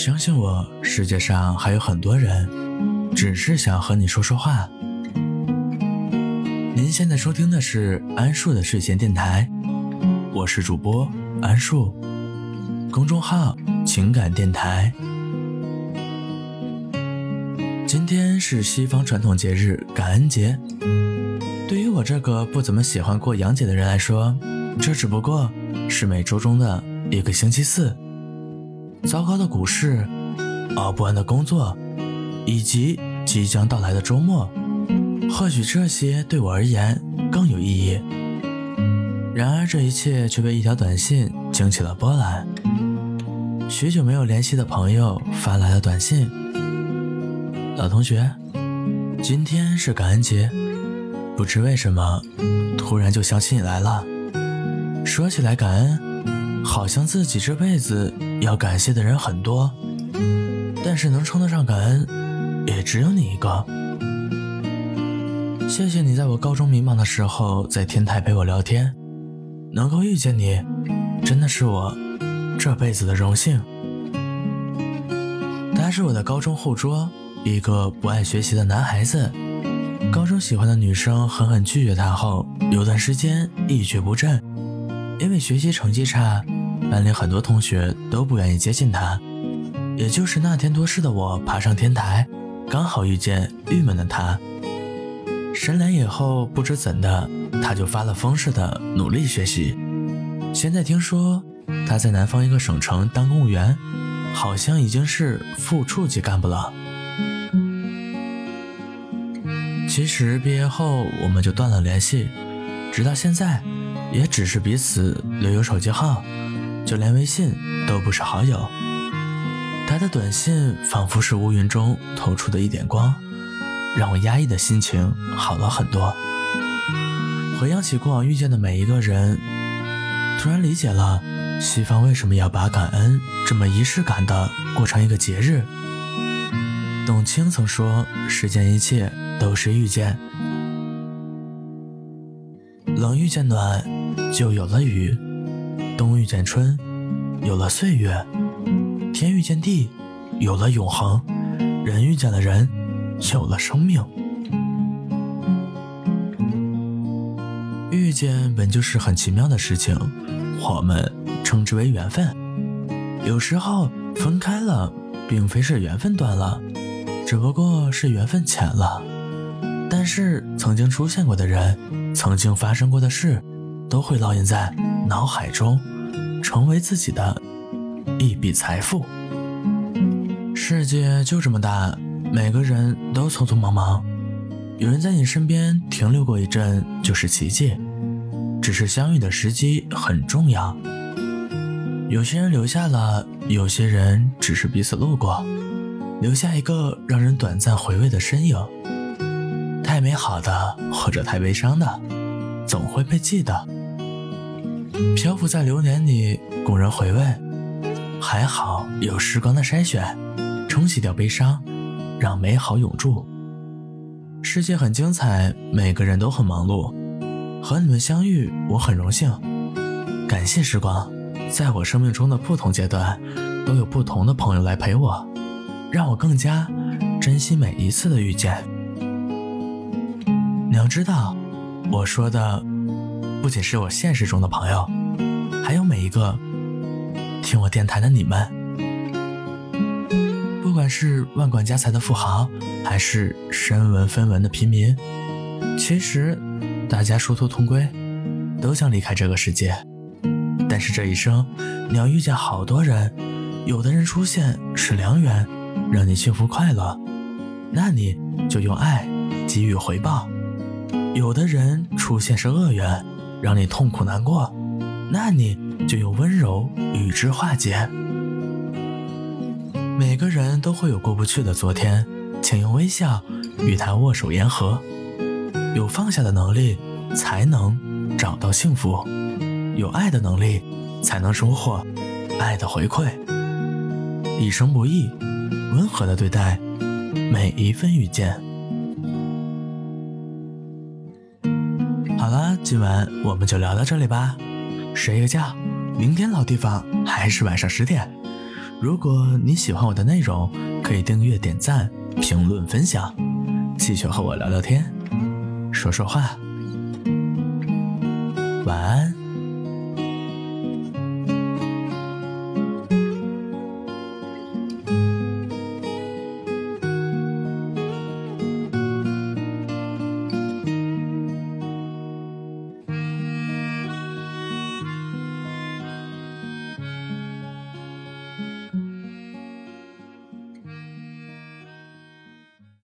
相信我，世界上还有很多人，只是想和你说说话。您现在收听的是安树的睡前电台，我是主播安树，公众号情感电台。今天是西方传统节日感恩节，对于我这个不怎么喜欢过洋节的人来说，这只不过是每周中的一个星期四。糟糕的股市，熬不完的工作，以及即将到来的周末，或许这些对我而言更有意义。然而，这一切却被一条短信惊起了波澜。许久没有联系的朋友发来了短信：“老同学，今天是感恩节，不知为什么，突然就想起你来了。说起来感恩。”好像自己这辈子要感谢的人很多，但是能称得上感恩，也只有你一个。谢谢你在我高中迷茫的时候在天台陪我聊天，能够遇见你，真的是我这辈子的荣幸。他是我的高中后桌，一个不爱学习的男孩子。高中喜欢的女生狠狠拒绝他后，有段时间一蹶不振。因为学习成绩差，班里很多同学都不愿意接近他。也就是那天多事的我爬上天台，刚好遇见郁闷的他。神来以后，不知怎的，他就发了疯似的努力学习。现在听说他在南方一个省城当公务员，好像已经是副处级干部了。其实毕业后我们就断了联系，直到现在。也只是彼此留有手机号，就连微信都不是好友。他的短信仿佛是乌云中透出的一点光，让我压抑的心情好了很多。回想起过往遇见的每一个人，突然理解了西方为什么要把感恩这么仪式感的过成一个节日。董卿曾说：“世间一切都是遇见，冷遇见暖。”就有了雨，冬遇见春，有了岁月；天遇见地，有了永恒；人遇见了人，有了生命。遇见本就是很奇妙的事情，我们称之为缘分。有时候分开了，并非是缘分断了，只不过是缘分浅了。但是曾经出现过的人，曾经发生过的事。都会烙印在脑海中，成为自己的一笔财富。世界就这么大，每个人都匆匆忙忙，有人在你身边停留过一阵就是奇迹。只是相遇的时机很重要。有些人留下了，有些人只是彼此路过，留下一个让人短暂回味的身影。太美好的或者太悲伤的，总会被记得。漂浮在流年里，供人回味。还好有时光的筛选，冲洗掉悲伤，让美好永驻。世界很精彩，每个人都很忙碌。和你们相遇，我很荣幸。感谢时光，在我生命中的不同阶段，都有不同的朋友来陪我，让我更加珍惜每一次的遇见。你要知道，我说的。不仅是我现实中的朋友，还有每一个听我电台的你们。不管是万贯家财的富豪，还是身闻分文的平民，其实大家殊途同归，都将离开这个世界。但是这一生，你要遇见好多人，有的人出现是良缘，让你幸福快乐，那你就用爱给予回报；有的人出现是恶缘。让你痛苦难过，那你就用温柔与之化解。每个人都会有过不去的昨天，请用微笑与他握手言和。有放下的能力，才能找到幸福；有爱的能力，才能收获爱的回馈。一生不易，温和的对待每一份遇见。好了今晚我们就聊到这里吧，睡个觉，明天老地方还是晚上十点。如果你喜欢我的内容，可以订阅、点赞、评论、分享，继续和我聊聊天，说说话。晚安。